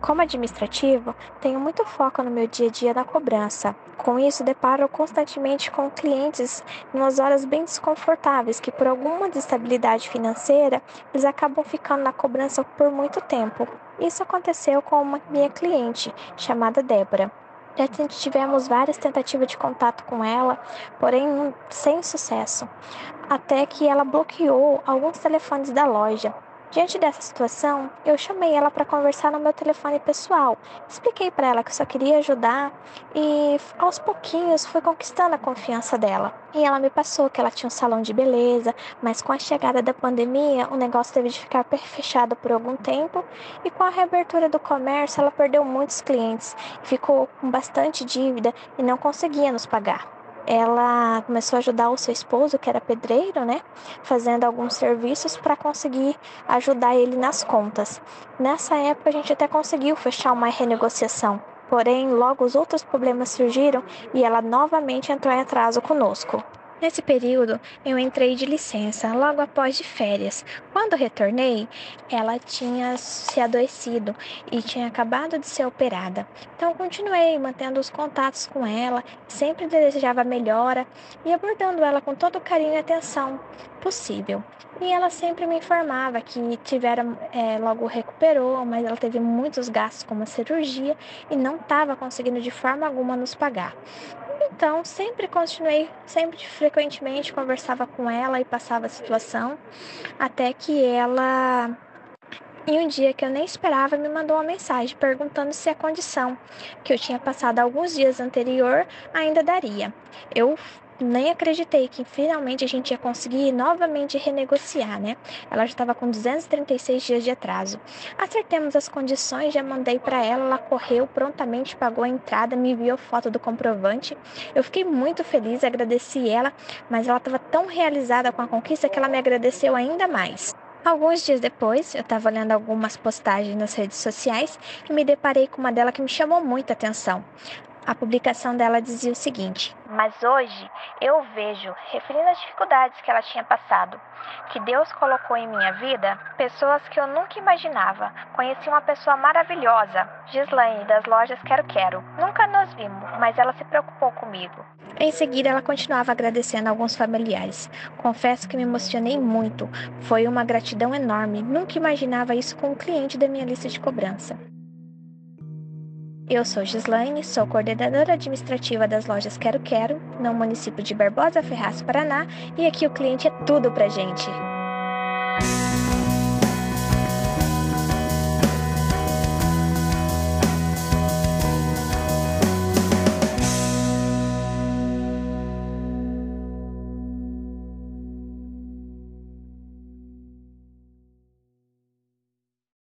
Como administrativo, tenho muito foco no meu dia a dia na cobrança. Com isso, deparo constantemente com clientes em umas horas bem desconfortáveis que, por alguma instabilidade financeira, eles acabam ficando na cobrança por muito tempo. Isso aconteceu com uma minha cliente, chamada Débora. Já tivemos várias tentativas de contato com ela, porém sem sucesso, até que ela bloqueou alguns telefones da loja Diante dessa situação, eu chamei ela para conversar no meu telefone pessoal. Expliquei para ela que só queria ajudar e aos pouquinhos fui conquistando a confiança dela. E ela me passou que ela tinha um salão de beleza, mas com a chegada da pandemia, o negócio teve de ficar fechado por algum tempo e com a reabertura do comércio, ela perdeu muitos clientes, ficou com bastante dívida e não conseguia nos pagar ela começou a ajudar o seu esposo, que era pedreiro, né? Fazendo alguns serviços para conseguir ajudar ele nas contas. Nessa época, a gente até conseguiu fechar uma renegociação. Porém, logo os outros problemas surgiram e ela novamente entrou em atraso conosco. Nesse período, eu entrei de licença, logo após de férias. Quando retornei, ela tinha se adoecido e tinha acabado de ser operada. Então, continuei mantendo os contatos com ela, sempre desejava melhora e abordando ela com todo o carinho e atenção possível. E ela sempre me informava que tiveram, é, logo recuperou, mas ela teve muitos gastos com uma cirurgia e não estava conseguindo de forma alguma nos pagar. Então, sempre continuei, sempre frequentemente conversava com ela e passava a situação, até que ela em um dia que eu nem esperava, me mandou uma mensagem perguntando se a condição que eu tinha passado alguns dias anterior ainda daria. Eu nem acreditei que finalmente a gente ia conseguir novamente renegociar, né? Ela já estava com 236 dias de atraso. Acertemos as condições, já mandei para ela, ela correu prontamente, pagou a entrada, me enviou foto do comprovante. Eu fiquei muito feliz, agradeci ela, mas ela estava tão realizada com a conquista que ela me agradeceu ainda mais. Alguns dias depois, eu estava lendo algumas postagens nas redes sociais e me deparei com uma dela que me chamou muita atenção. A publicação dela dizia o seguinte: Mas hoje eu vejo, referindo às dificuldades que ela tinha passado, que Deus colocou em minha vida pessoas que eu nunca imaginava. Conheci uma pessoa maravilhosa, Gislaine, das lojas Quero Quero. Nunca nos vimos, mas ela se preocupou comigo. Em seguida, ela continuava agradecendo alguns familiares. Confesso que me emocionei muito. Foi uma gratidão enorme. Nunca imaginava isso com um cliente da minha lista de cobrança. Eu sou Gislaine, sou coordenadora administrativa das lojas Quero Quero, no município de Barbosa Ferraz, Paraná, e aqui o cliente é tudo pra gente.